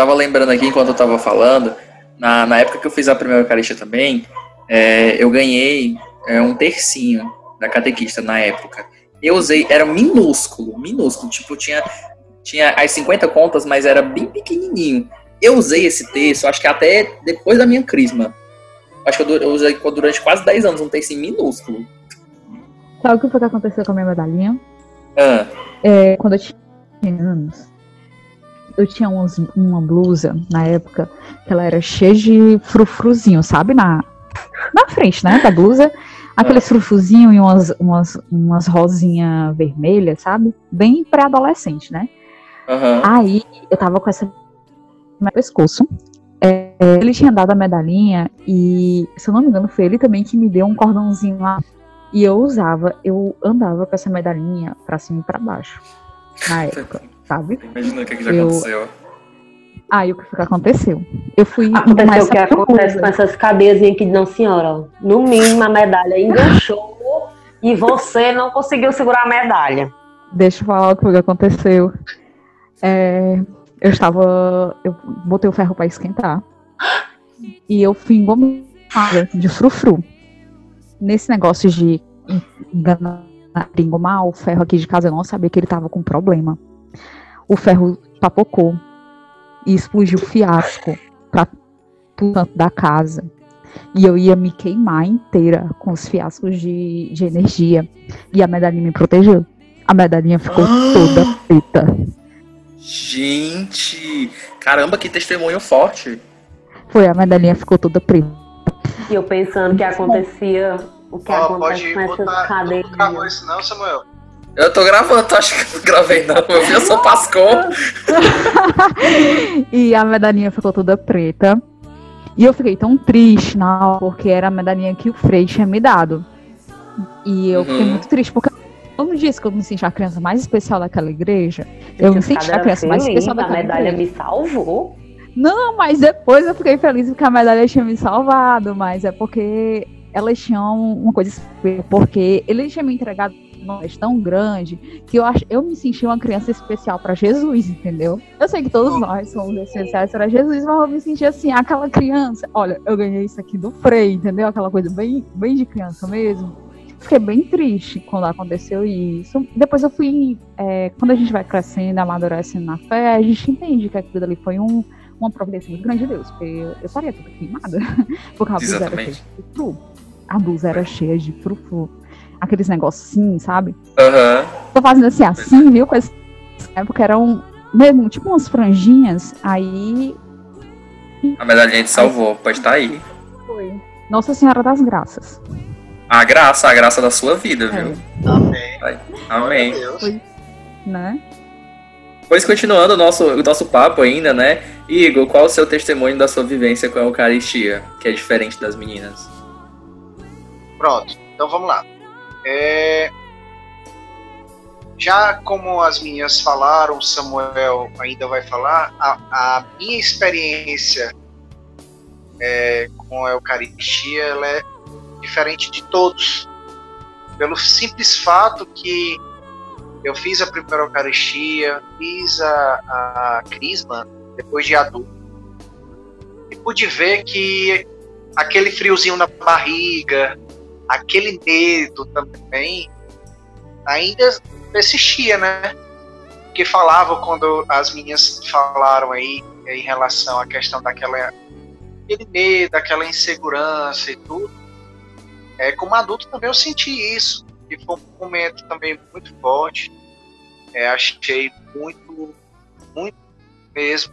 tava lembrando aqui enquanto eu tava falando, na, na época que eu fiz a primeira Eucaristia também, é, eu ganhei é, um tercinho da catequista na época. Eu usei, era minúsculo, minúsculo, tipo, tinha, tinha as 50 contas, mas era bem pequenininho. Eu usei esse texto, acho que até depois da minha crisma. Acho que eu, eu usei durante quase 10 anos um tercinho minúsculo. Sabe o que foi que aconteceu com a minha medalhinha? Ah. É, quando eu tinha anos, eu tinha umas, uma blusa na época que ela era cheia de frufruzinho, sabe? Na, na frente, né? Da blusa. Aqueles frufruzinho e umas, umas, umas rosinhas vermelhas, sabe? Bem pré-adolescente, né? Uhum. Aí eu tava com essa no pescoço. É, ele tinha dado a medalhinha e, se eu não me engano, foi ele também que me deu um cordãozinho lá. E eu usava, eu andava com essa medalhinha pra cima e pra baixo. Na época, sabe? Imagina o que, que já Eu- aconteceu. Aí o que foi que aconteceu? Eu fui Aconteceu o que acontece com essas cadeiazinhas aqui de não senhora. No mínimo a medalha enganchou e você não conseguiu segurar a medalha. Deixa eu falar o que foi que aconteceu. É, eu estava. Eu botei o ferro pra esquentar. E eu fui engomada de frufru. Nesse negócio de enganar, engomar o ferro aqui de casa, eu não sabia que ele tava com problema. O ferro papocou e explodiu fiasco pra todo canto da casa. E eu ia me queimar inteira com os fiascos de, de energia. E a medalhinha me protegeu. A medalhinha ficou Ah! toda preta. Gente, caramba, que testemunho forte. Foi, a medalhinha ficou toda preta. E eu pensando que acontecia o que Ó, acontece pode com essas isso não, Samuel? Eu tô gravando, tu acha que eu não gravei não? Eu vi, eu sou Pascou. e a medalhinha ficou toda preta. E eu fiquei tão triste na hora, porque era a medalhinha que o Frei tinha me dado. E eu fiquei Uhum. muito triste, porque todo dia que eu me senti a criança mais especial daquela igreja, eu me senti a criança mais especial A daquela medalha igreja. me salvou. Não, mas depois eu fiquei feliz porque a medalha tinha me salvado, mas é porque elas tinham uma coisa especial, porque ele tinha me entregado vez tão grande que eu, ach, eu me senti uma criança especial para Jesus, entendeu? Eu sei que todos nós somos especiais para Jesus, mas eu me senti assim, aquela criança. Olha, eu ganhei isso aqui do Frei, entendeu? Aquela coisa bem, bem de criança mesmo. Fiquei bem triste quando aconteceu isso. Depois eu fui. é, quando a gente vai crescendo, amadurecendo na fé, a gente entende que aquilo ali foi um, uma providência muito grande de Deus. Porque eu, eu estaria toda queimada. Porque a blusa era cheia de frufru. A blusa era cheia de frufru. Aqueles negocinhos, sabe? Aham. Tô fazendo assim, assim, viu? Com esse, é porque eram mesmo, tipo umas franjinhas. Aí A medalhinha te salvou, pode estar aí. foi. Nossa Senhora das Graças. A graça, a graça da sua vida, É, viu? Amém. Amém. Meu Deus. Foi. né? Pois continuando o nosso, o nosso papo ainda, né? Igor, qual o seu testemunho da sua vivência com a Eucaristia, que é diferente das meninas? Pronto, então vamos lá. É, Já como as minhas falaram, Samuel ainda vai falar, a, a minha experiência é, com a Eucaristia ela é diferente de todos. Pelo simples fato que eu fiz a primeira Eucaristia, fiz a, a Crisma depois de adulto. E pude ver que aquele friozinho na barriga, aquele medo também ainda persistia, né? Que falava quando as meninas falaram aí em relação à questão daquela aquele medo, aquela insegurança e tudo. É, como adulto também eu senti isso, e foi um momento também muito forte. É, achei muito, muito mesmo.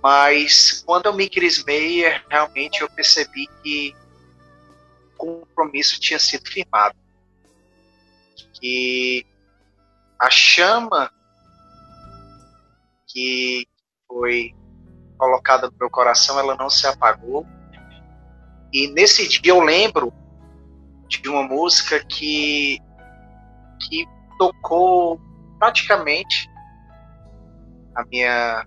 Mas quando eu me crismei, é, realmente eu percebi que compromisso tinha sido firmado. Que a chama que foi colocada no meu coração, ela não se apagou. E nesse dia eu lembro de uma música que, que tocou praticamente a minha.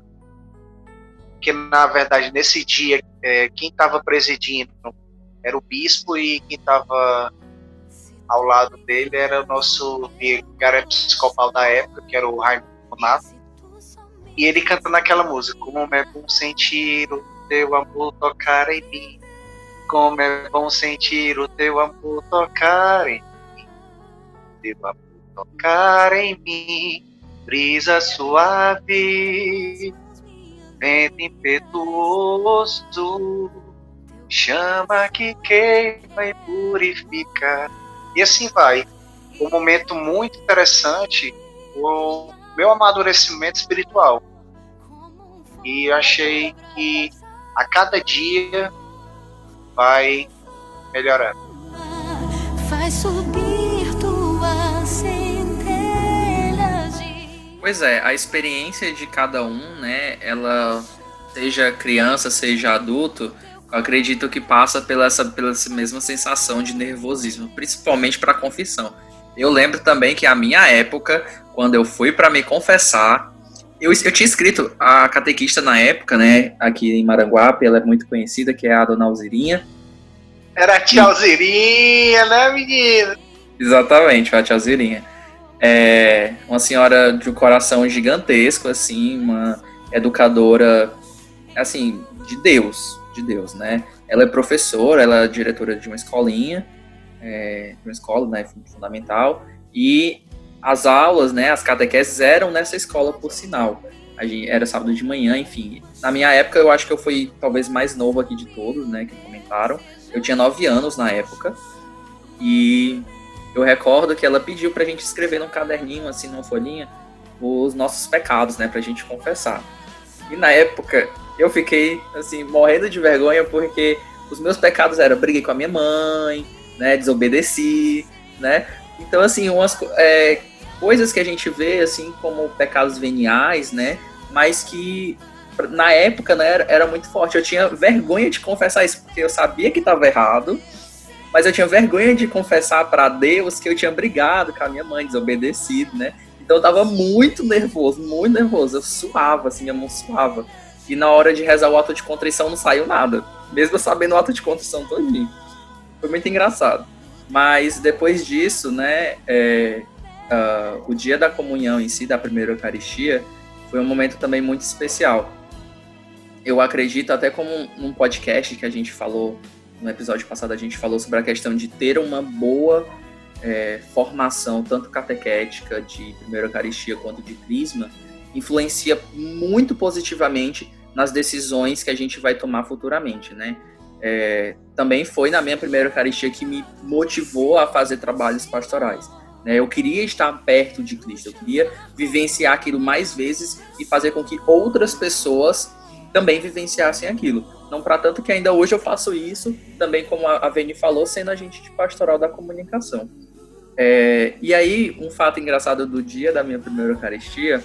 Que na verdade nesse dia é, quem estava presidindo era o bispo e quem estava ao lado dele era o nosso vigário episcopal da época, que era o Raimundo Nato. E ele cantando aquela música, como é bom sentir o teu amor tocar em mim. Como é bom sentir o teu amor tocar em mim. Teu amor tocar em mim. Brisa suave, vento impetuoso, chama que queima e purifica. E assim vai. Um momento muito interessante, o meu amadurecimento espiritual. E achei que a cada dia vai melhorando. Faz subir tuas centelhas de... Pois é, a experiência de cada um, né, ela seja criança, seja adulto, eu acredito que passa pela essa, pela essa mesma sensação de nervosismo, principalmente para a confissão. Eu lembro também que a minha época, quando eu fui para me confessar, eu, eu tinha escrito a catequista na época, né, aqui em Maranguape, ela é muito conhecida, que é a dona Alzirinha. Era a tia Alzirinha, né, menina? Exatamente, a tia Alzirinha. É uma senhora de um coração gigantesco, assim, uma educadora, assim, de Deus, de Deus, né? Ela é professora, ela é diretora de uma escolinha, é, de uma escola, né, fundamental, e as aulas, né, as catequeses eram nessa escola, por sinal. A gente, era sábado de manhã, enfim. Na minha época, eu acho que eu fui talvez mais novo aqui de todos, né, que comentaram. Eu tinha nove anos na época. E eu recordo que ela pediu pra gente escrever num caderninho, assim, numa folhinha, os nossos pecados, né, pra gente confessar. E na época, eu fiquei, assim, morrendo de vergonha porque os meus pecados eram briguei com a minha mãe, né, desobedeci, né, então, assim, umas é, coisas que a gente vê, assim, como pecados veniais, né? Mas que na época né, era, era muito forte. Eu tinha vergonha de confessar isso, porque eu sabia que estava errado, mas eu tinha vergonha de confessar para Deus que eu tinha brigado com a minha mãe, desobedecido, né? Então eu tava muito nervoso, muito nervoso. Eu suava, assim, minha mão suava. E na hora de rezar o ato de contrição não saiu nada. Mesmo sabendo o ato de contrição todinho. Foi muito engraçado. Mas depois disso, né, é, uh, o dia da comunhão em si, da primeira Eucaristia, foi um momento também muito especial. Eu acredito, até como num podcast que a gente falou, no episódio passado, a gente falou sobre a questão de ter uma boa é, formação, tanto catequética de primeira Eucaristia quanto de Crisma, influencia muito positivamente nas decisões que a gente vai tomar futuramente, né? é, também foi na minha primeira Eucaristia que me motivou a fazer trabalhos pastorais. Né? Eu queria estar perto de Cristo, eu queria vivenciar aquilo mais vezes e fazer com que outras pessoas também vivenciassem aquilo. Não para tanto que ainda hoje eu faço isso, também como a Veni falou, sendo agente de pastoral da comunicação. É, e aí, um fato engraçado do dia da minha primeira Eucaristia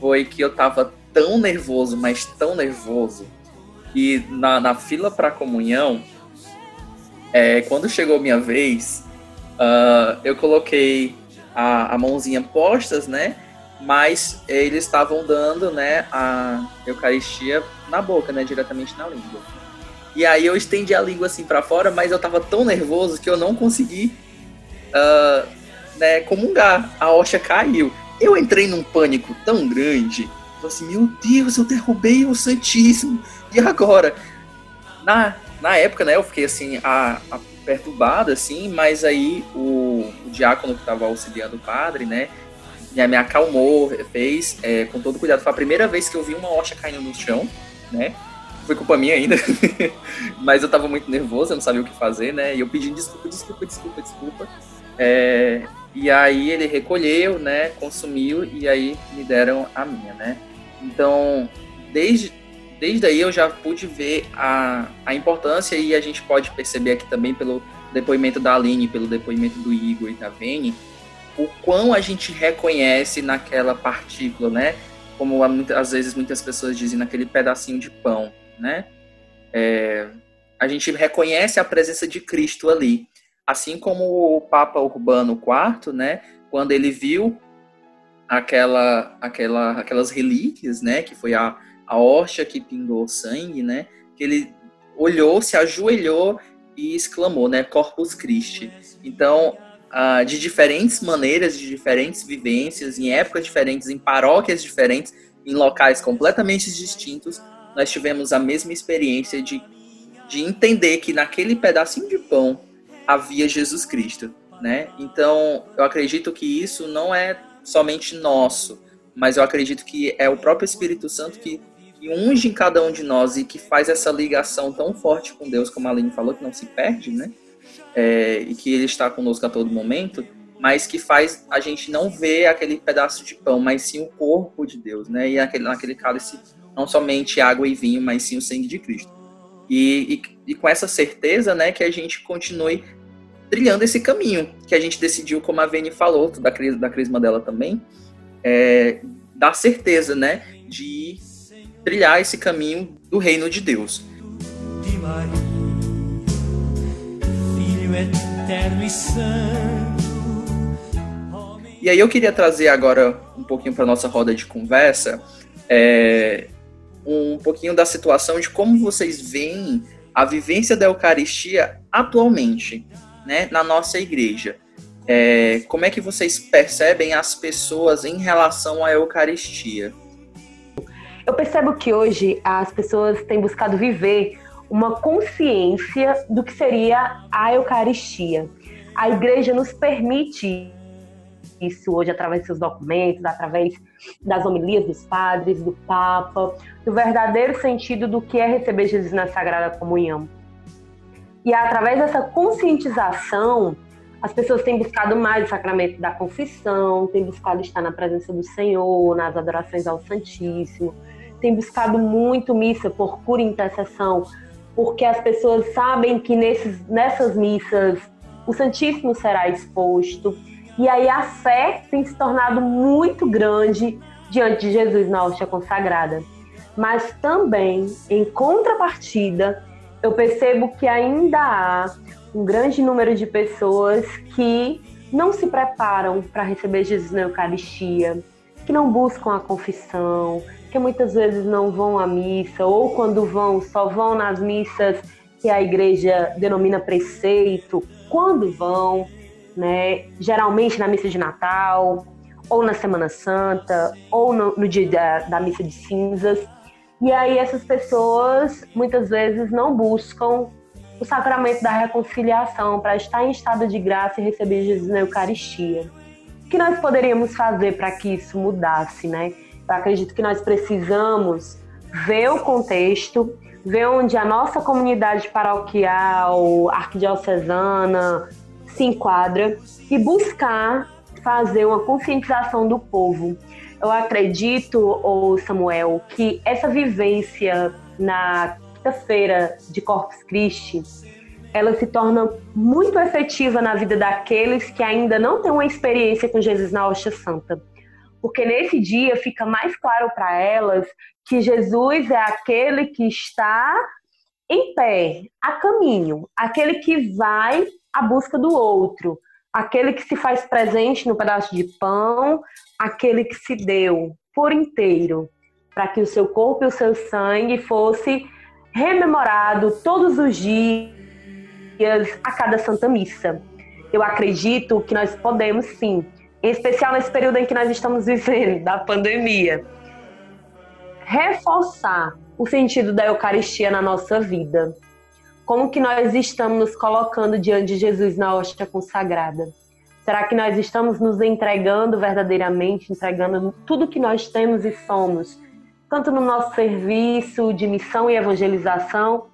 foi que eu estava tão nervoso, mas tão nervoso, e na, na fila para comunhão, é, quando chegou minha vez, uh, eu coloquei a, a mãozinha postas, né? Mas eles estavam dando, né, a Eucaristia na boca, né, diretamente na língua. E aí eu estendi a língua assim para fora, mas eu tava tão nervoso que eu não consegui, uh, né, comungar. A hoxa caiu. Eu entrei num pânico tão grande, eu assim, meu Deus, eu derrubei o Santíssimo e agora? Na, na época, né, eu fiquei assim, a, a assim, mas aí o, o diácono que estava auxiliando o padre, né, me acalmou, fez é, com todo cuidado. Foi a primeira vez que eu vi uma hoxa caindo no chão, né? Foi culpa minha ainda, mas eu tava muito nervoso, eu não sabia o que fazer, né? E eu pedi desculpa, desculpa, desculpa, desculpa. É, e aí ele recolheu, né? Consumiu e aí me deram a minha, né? Então, desde desde aí eu já pude ver a, a importância e a gente pode perceber aqui também pelo depoimento da Aline, pelo depoimento do Igor e da Vene, o quão a gente reconhece naquela partícula, né? Como às vezes muitas pessoas dizem, naquele pedacinho de pão, né? É, a gente reconhece a presença de Cristo ali. Assim como o Papa Urbano IV, né? Quando ele viu aquela, aquela, aquelas relíquias, né? Que foi a, a hoxa que pingou sangue, né? Que ele olhou, se ajoelhou e exclamou, né? Corpus Christi. Então, ah, de diferentes maneiras, de diferentes vivências, em épocas diferentes, em paróquias diferentes, em locais completamente distintos, nós tivemos a mesma experiência de, de entender que naquele pedacinho de pão havia Jesus Cristo, né? Então, eu acredito que isso não é somente nosso, mas eu acredito que é o próprio Espírito Santo que, que unge em cada um de nós e que faz essa ligação tão forte com Deus, como a Aline falou, que não se perde, né? É, e que Ele está conosco a todo momento, mas que faz a gente não ver aquele pedaço de pão, mas sim o corpo de Deus, né? E aquele, naquele cálice, não somente água e vinho, mas sim o sangue de Cristo. E, e, e com essa certeza, né, que a gente continue trilhando esse caminho que a gente decidiu, como a Vene falou, da, da crisma dela também, é, da certeza, né, de trilhar esse caminho do reino de Deus. De Maria, Filho eterno e santo. E aí eu queria trazer agora um pouquinho para nossa roda de conversa, é, um pouquinho da situação de como vocês veem a vivência da Eucaristia atualmente, né, na nossa igreja. É, como é que vocês percebem as pessoas em relação à Eucaristia? Eu percebo que hoje as pessoas têm buscado viver uma consciência do que seria a Eucaristia. A igreja nos permite isso hoje através dos seus documentos, através das homilias dos padres, do Papa, do verdadeiro sentido do que é receber Jesus na Sagrada Comunhão. E através dessa conscientização, as pessoas têm buscado mais o sacramento da confissão, têm buscado estar na presença do Senhor, nas adorações ao Santíssimo, têm buscado muito missa por pura intercessão, porque as pessoas sabem que nesses, nessas missas o Santíssimo será exposto. E aí a fé tem se tornado muito grande diante de Jesus na hóstia consagrada. Mas também, em contrapartida, eu percebo que ainda há um grande número de pessoas que não se preparam para receber Jesus na Eucaristia, que não buscam a confissão, que muitas vezes não vão à missa, ou quando vão, só vão nas missas que a igreja denomina preceito, quando vão, né? Geralmente na missa de Natal, ou na Semana Santa, ou no, no dia da, da missa de cinzas. E aí essas pessoas muitas vezes não buscam o sacramento da reconciliação para estar em estado de graça e receber Jesus na Eucaristia. O que nós poderíamos fazer para que isso mudasse, né? Eu acredito que nós precisamos ver o contexto, ver onde a nossa comunidade paroquial, arquidiocesana se enquadra e buscar fazer uma conscientização do povo eu acredito, ou Samuel, que essa vivência na quinta-feira de Corpus Christi, ela se torna muito efetiva na vida daqueles que ainda não têm uma experiência com Jesus na Hóstia Santa. Porque nesse dia fica mais claro para elas que Jesus é aquele que está em pé, a caminho, aquele que vai à busca do outro, aquele que se faz presente no pedaço de pão, aquele que se deu por inteiro, para que o seu corpo e o seu sangue fosse rememorado todos os dias a cada Santa Missa. Eu acredito que nós podemos sim, em especial nesse período em que nós estamos vivendo, da pandemia, reforçar o sentido da Eucaristia na nossa vida como que nós estamos nos colocando diante de Jesus na hóstia consagrada? Será que nós estamos nos entregando verdadeiramente, entregando tudo que nós temos e somos, tanto no nosso serviço de missão e evangelização?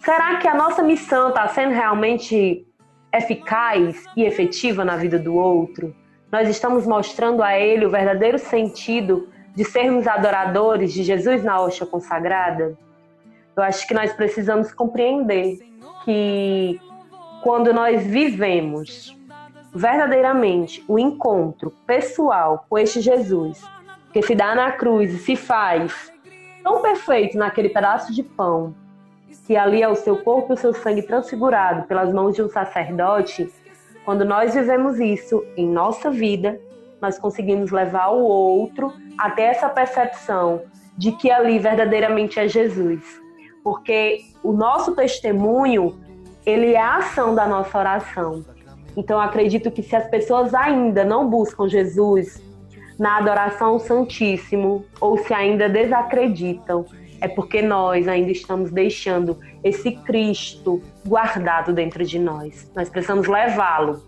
Será que a nossa missão está sendo realmente eficaz e efetiva na vida do outro? Nós estamos mostrando a ele o verdadeiro sentido de sermos adoradores de Jesus na hóstia consagrada? Eu acho que nós precisamos compreender que quando nós vivemos verdadeiramente o encontro pessoal com este Jesus, que se dá na cruz e se faz tão perfeito naquele pedaço de pão, que ali é o seu corpo e o seu sangue transfigurado pelas mãos de um sacerdote, quando nós vivemos isso em nossa vida, nós conseguimos levar o outro até essa percepção de que ali verdadeiramente é Jesus porque o nosso testemunho, ele é a ação da nossa oração. Então, acredito que se as pessoas ainda não buscam Jesus na adoração ao Santíssimo ou se ainda desacreditam, é porque nós ainda estamos deixando esse Cristo guardado dentro de nós. Nós precisamos levá-lo.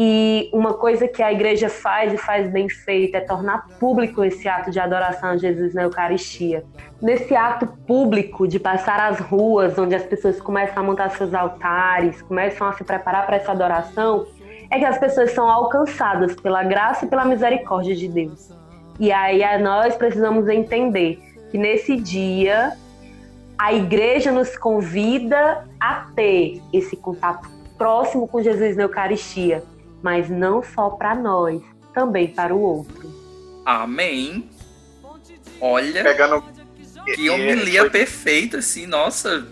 E uma coisa que a igreja faz e faz bem feito é tornar público esse ato de adoração a Jesus na Eucaristia. Nesse ato público de passar as ruas, onde as pessoas começam a montar seus altares, começam a se preparar para essa adoração, é que as pessoas são alcançadas pela graça e pela misericórdia de Deus. E aí nós precisamos entender que nesse dia a igreja nos convida a ter esse contato próximo com Jesus na Eucaristia, mas não só para nós, também para o outro. Amém. Olha, Pegando. que homilia foi... perfeita, assim, nossa,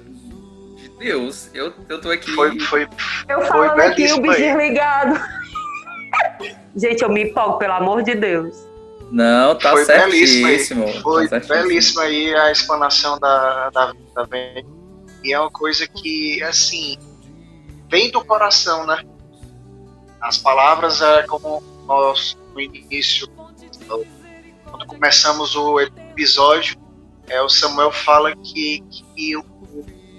de Deus. Eu, eu tô aqui. Foi, foi, eu falando aqui, o bichinho ligado. Gente, eu me empolgo, pelo amor de Deus. Não, tá foi certíssimo. Belíssimo foi tá belíssimo aí a explanação da, da, da E é uma coisa que, assim, vem do coração, né? As palavras é como nós, no início, quando começamos o episódio, é, o Samuel fala que, que o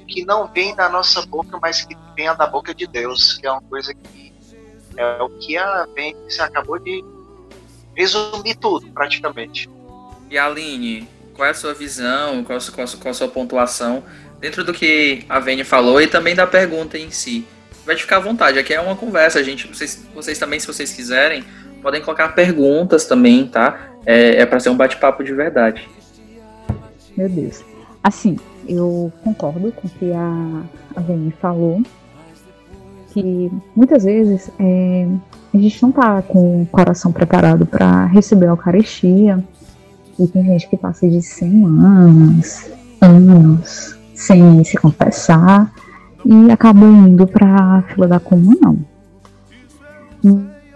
que não vem da nossa boca, mas que vem da boca de Deus, que é uma coisa que é o que a Vênice acabou de resumir tudo, praticamente. E Aline, qual é a sua visão, qual a sua, qual a sua pontuação dentro do que a Vênia falou e também da pergunta em si? Vai ficar à vontade, aqui é uma conversa, gente. Vocês, vocês também, se vocês quiserem, podem colocar perguntas também, tá? É, é para ser um bate-papo de verdade. Meu Deus. Assim, eu concordo com o que a, a falou, que muitas vezes é, a gente não tá com o coração preparado para receber a Eucaristia. E tem gente que passa de semanas, anos, sem se confessar e acaba indo para a fila da comunhão.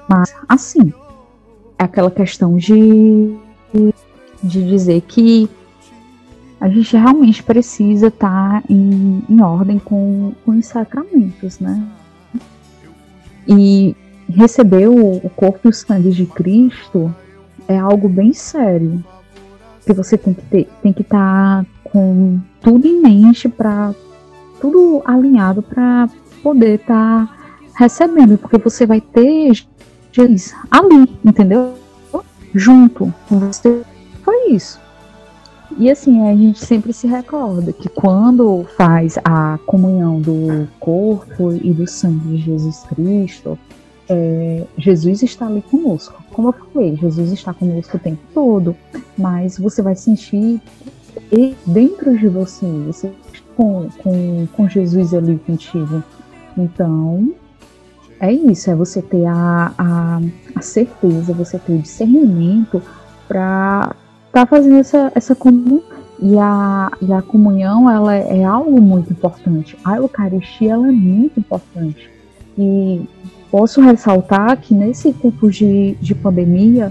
Mas, assim, é aquela questão de, de dizer que a gente realmente precisa estar tá em, em ordem com, com os sacramentos, né? E receber o, o corpo e o sangue de Cristo é algo bem sério. Que você tem que ter, tem que estar tá com tudo em mente para tudo alinhado para poder estar tá recebendo, porque você vai ter Jesus ali, entendeu? Junto com você. Foi isso. E assim, a gente sempre se recorda que quando faz a comunhão do corpo e do sangue de Jesus Cristo, é, Jesus está ali conosco. Como eu falei, Jesus está conosco o tempo todo, mas você vai sentir dentro de você, você com, com, com Jesus ali contigo. Então, é isso, é você ter a, a, a certeza, você ter o discernimento para estar tá fazendo essa, essa comunhão. E a, e a comunhão, ela é algo muito importante. A Eucaristia, ela é muito importante. E Posso ressaltar que nesse tempo de, de pandemia,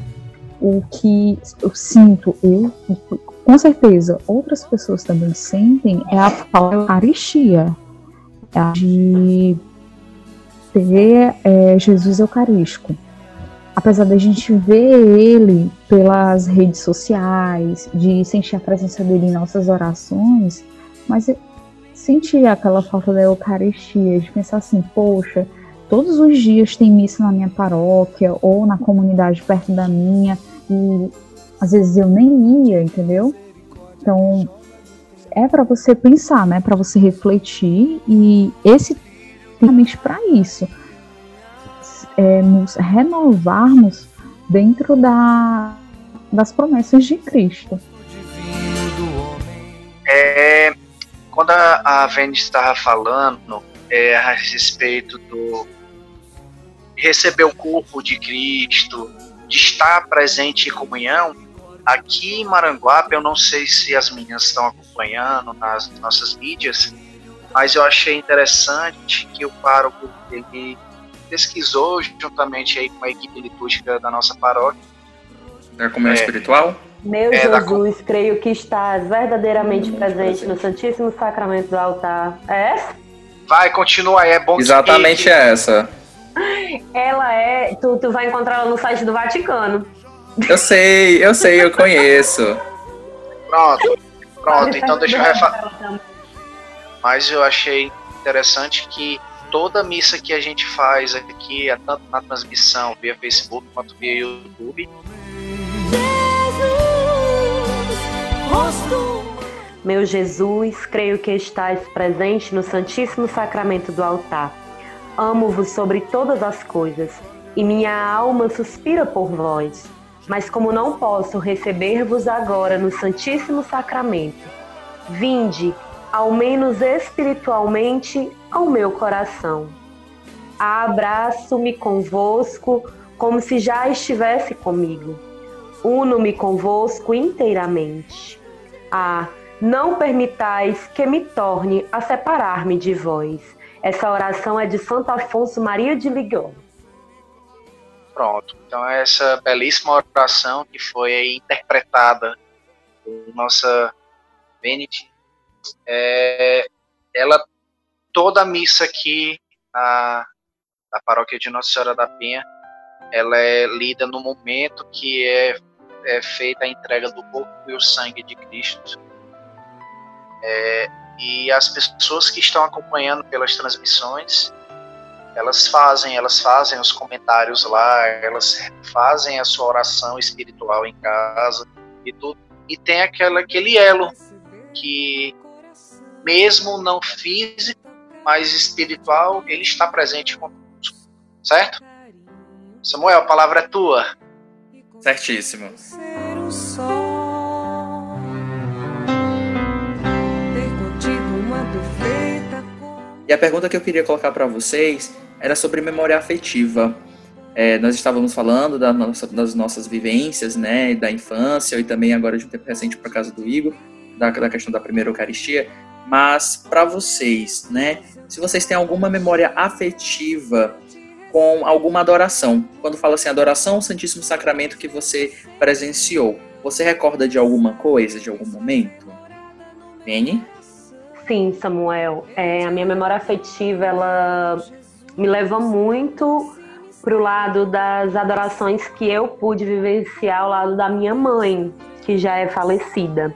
o que eu sinto, eu, com certeza, outras pessoas também sentem, é a falta de Eucaristia, é de ter é, Jesus Eucarístico. Apesar da gente ver ele pelas redes sociais, de sentir a presença dele em nossas orações, mas sentir aquela falta da Eucaristia, de pensar assim, poxa, todos os dias tem missa na minha paróquia ou na comunidade perto da minha e às vezes eu nem ia, entendeu? Então é para você pensar, né? Para você refletir e esse realmente para isso, é, nos renovarmos dentro da, das promessas de Cristo. É, quando a, a Vênice estava falando é, a respeito do receber o corpo de Cristo, de estar presente em comunhão, aqui em Maranguape, eu não sei se as meninas estão acompanhando nas nossas mídias, mas eu achei interessante que o pároco ele pesquisou juntamente aí com a equipe litúrgica da nossa paróquia. Da comunhão é, espiritual? Meu é, Jesus, da... creio que estás verdadeiramente presente, presente no Santíssimo Sacramento do altar. É? Vai, continua aí, é bom Exatamente que... essa. Ela é. Tu, tu vai encontrar ela no site do Vaticano. Eu sei, eu sei, eu conheço. Pronto, pronto, então deixa eu refazer. Mas eu achei interessante que toda missa que a gente faz aqui, é tanto na transmissão via Facebook quanto via YouTube. Meu Jesus, creio que estais presente no Santíssimo Sacramento do altar. Amo-vos sobre todas as coisas, e minha alma suspira por vós. Mas como não posso receber-vos agora no Santíssimo Sacramento, vinde, ao menos espiritualmente, ao meu coração. Abraço-me convosco como se já estivesse comigo. Uno-me convosco inteiramente. Ah, não permitais que me torne a separar-me de vós. Essa oração é de Santo Afonso Maria de Ligão. Pronto. Então essa belíssima oração que foi interpretada por nossa Benedict é, ela, toda a missa aqui na, na paróquia de Nossa Senhora da Penha, ela é lida no momento que é, é feita a entrega do corpo e o sangue de Cristo. É, e as pessoas que estão acompanhando pelas transmissões, elas fazem, elas fazem os comentários lá, elas fazem a sua oração espiritual em casa e tudo. E tem aquela, aquele elo que mesmo não físico, mas espiritual, ele está presente conosco. Certo? Samuel, a palavra é tua. Certíssimo. E a pergunta que eu queria colocar para vocês era sobre memória afetiva. É, nós estávamos falando da nossa, das nossas vivências, né, da infância e também agora de um tempo recente para casa do Igor, da, da questão da primeira Eucaristia. Mas para vocês, né? Se vocês têm alguma memória afetiva com alguma adoração, quando fala assim adoração ao Santíssimo Sacramento que você presenciou, você recorda de alguma coisa, de algum momento? Penny? Sim, Samuel. É, a minha memória afetiva, ela me leva muito para o lado das adorações que eu pude vivenciar ao lado da minha mãe, que já é falecida.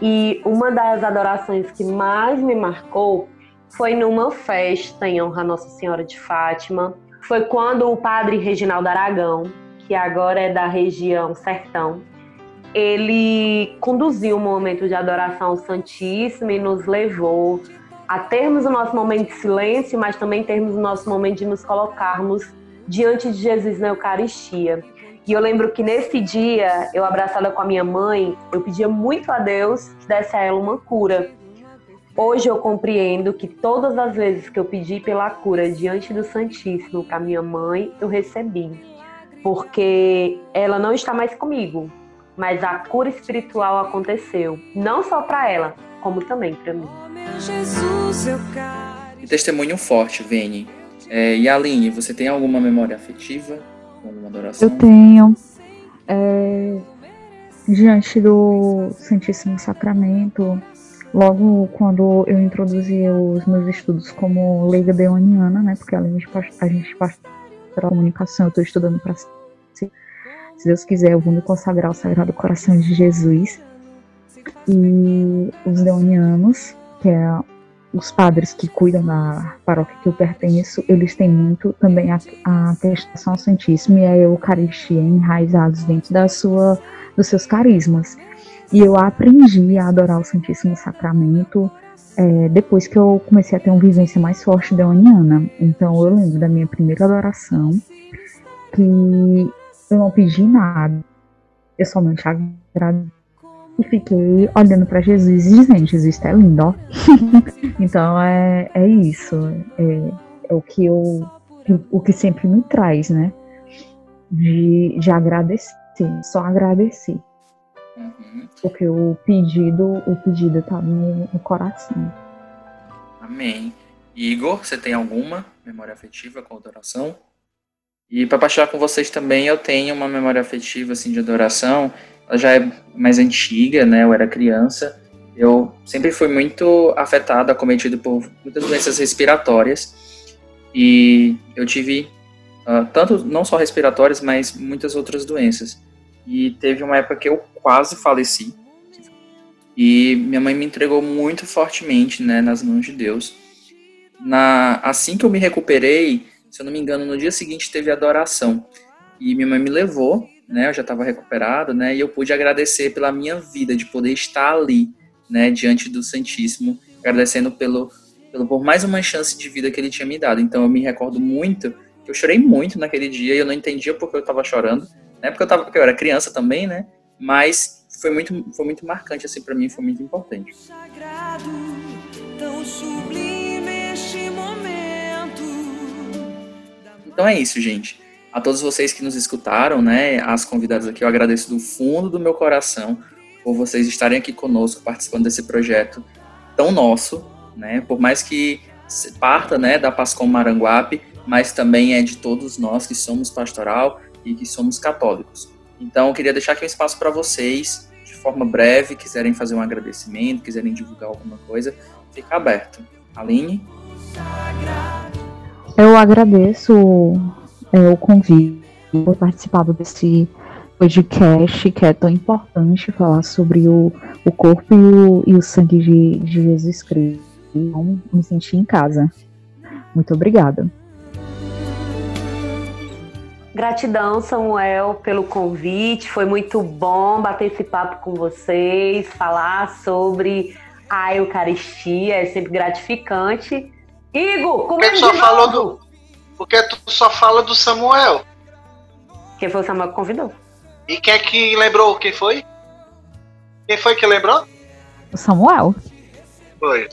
E uma das adorações que mais me marcou foi numa festa em honra a Nossa Senhora de Fátima. Foi quando o padre Reginaldo Aragão, que agora é da região Sertão, ele conduziu um momento de adoração ao Santíssimo e nos levou a termos o nosso momento de silêncio, mas também termos o nosso momento de nos colocarmos diante de Jesus na Eucaristia. E eu lembro que nesse dia, eu abraçada com a minha mãe, eu pedia muito a Deus que desse a ela uma cura. Hoje eu compreendo que todas as vezes que eu pedi pela cura diante do Santíssimo para minha mãe, eu recebi. Porque ela não está mais comigo, mas a cura espiritual aconteceu, não só para ela, como também para mim. Que testemunho forte, Vene. É, e Aline, você tem alguma memória afetiva alguma adoração? Eu tenho. É, diante do Santíssimo Sacramento, logo quando eu introduzi os meus estudos como leiga deoniana, né, porque além de a gente passa pela comunicação, eu estou estudando para Deus quiser, eu vou me consagrar ao Sagrado Coração de Jesus. E os deonianos, que é os padres que cuidam da paróquia que eu pertenço, eles têm muito também a, a testação ao Santíssimo e a Eucaristia enraizados dentro da sua, dos seus carismas. E eu aprendi a adorar o Santíssimo Sacramento é, depois que eu comecei a ter uma vivência mais forte da Uniana. Então eu lembro da minha primeira adoração, que eu não pedi nada, eu somente agradeci e fiquei olhando para Jesus e dizendo, Jesus tá lindo, ó. então é, é isso. É, é, o que eu. O que sempre me traz, né? De, de agradecer. Só agradecer. Uhum. Porque o pedido, o pedido tá no, no coração. Amém. Igor, você tem alguma memória afetiva com a adoração? E para partilhar com vocês também, eu tenho uma memória afetiva assim de adoração ela já é mais antiga, né? Eu era criança. Eu sempre fui muito afetado, acometido por muitas doenças respiratórias. E eu tive uh, tanto, não só respiratórias, mas muitas outras doenças. e teve uma época que eu quase faleci. E minha mãe me entregou muito fortemente, né, nas mãos de Deus. Na, assim que eu me recuperei, se eu não me engano, no dia seguinte teve adoração. E minha mãe me levou, né, eu já estava recuperado, né, e eu pude agradecer pela minha vida, de poder estar ali, né, diante do Santíssimo, agradecendo pelo, pelo por mais uma chance de vida que ele tinha me dado. Então eu me recordo muito que eu chorei muito naquele dia e eu não entendia porque eu estava chorando, né? Porque eu tava, porque eu era criança também, né? Mas foi muito, foi muito marcante assim para mim, foi muito importante. Sagrado, tão sublime Então é isso, gente. A todos vocês que nos escutaram, né, as convidadas aqui, eu agradeço do fundo do meu coração por vocês estarem aqui conosco participando desse projeto tão nosso, né? Por mais que parta, né, da Pascom Maranguape, mas também é de todos nós que somos pastoral e que somos católicos. Então, eu queria deixar aqui um espaço para vocês, de forma breve, quiserem fazer um agradecimento, quiserem divulgar alguma coisa, fica aberto. Aline? Eu agradeço é, o convite por participar desse podcast que é tão importante falar sobre o, o corpo e o, e o sangue de, de Jesus Cristo. Então, me senti em casa. Muito obrigada. Gratidão, Samuel, pelo convite. Foi muito bom bater esse papo com vocês, falar sobre a Eucaristia, é sempre gratificante. Igor, como é que só falou do Porque tu só fala do Samuel. Quem foi o Samuel que convidou? E quem é que lembrou? Quem foi? Quem foi que lembrou? O Samuel. Foi.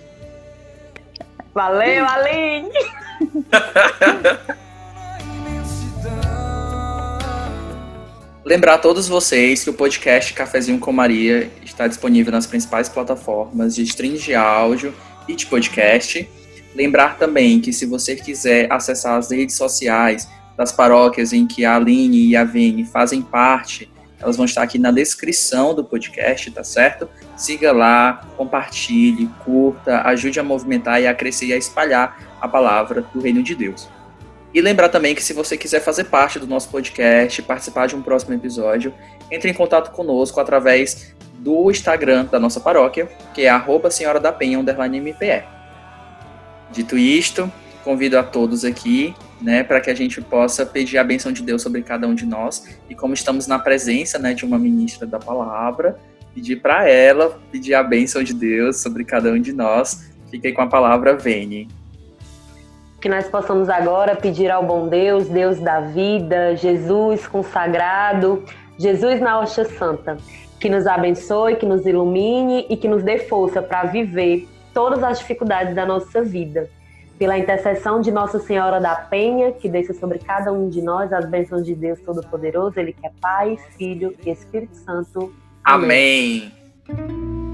Valeu, Aline! Lembrar a todos vocês que o podcast Cafezinho com Maria está disponível nas principais plataformas de streams de áudio e de podcast. Lembrar também que se você quiser acessar as redes sociais das paróquias em que a Aline e a Vene fazem parte, elas vão estar aqui na descrição do podcast, tá certo? Siga lá, compartilhe, curta, ajude a movimentar e a crescer e a espalhar a palavra do Reino de Deus. E lembrar também que se você quiser fazer parte do nosso podcast, participar de um próximo episódio, entre em contato conosco através do Instagram da nossa paróquia, que é arroba Senhora da Penha, MPE. Dito isto, convido a todos aqui, né, para que a gente possa pedir a benção de Deus sobre cada um de nós. E como estamos na presença, né, de uma ministra da palavra, pedir para ela pedir a benção de Deus sobre cada um de nós. Fiquei com a palavra, Vene que nós possamos agora pedir ao bom Deus, Deus da vida, Jesus consagrado, Jesus na Hoxa Santa, que nos abençoe, que nos ilumine e que nos dê força para viver todas as dificuldades da nossa vida. Pela intercessão de Nossa Senhora da Penha, que desça sobre cada um de nós as bênçãos de Deus Todo-Poderoso, Ele que é Pai, Filho e Espírito Santo. Amém. Amém.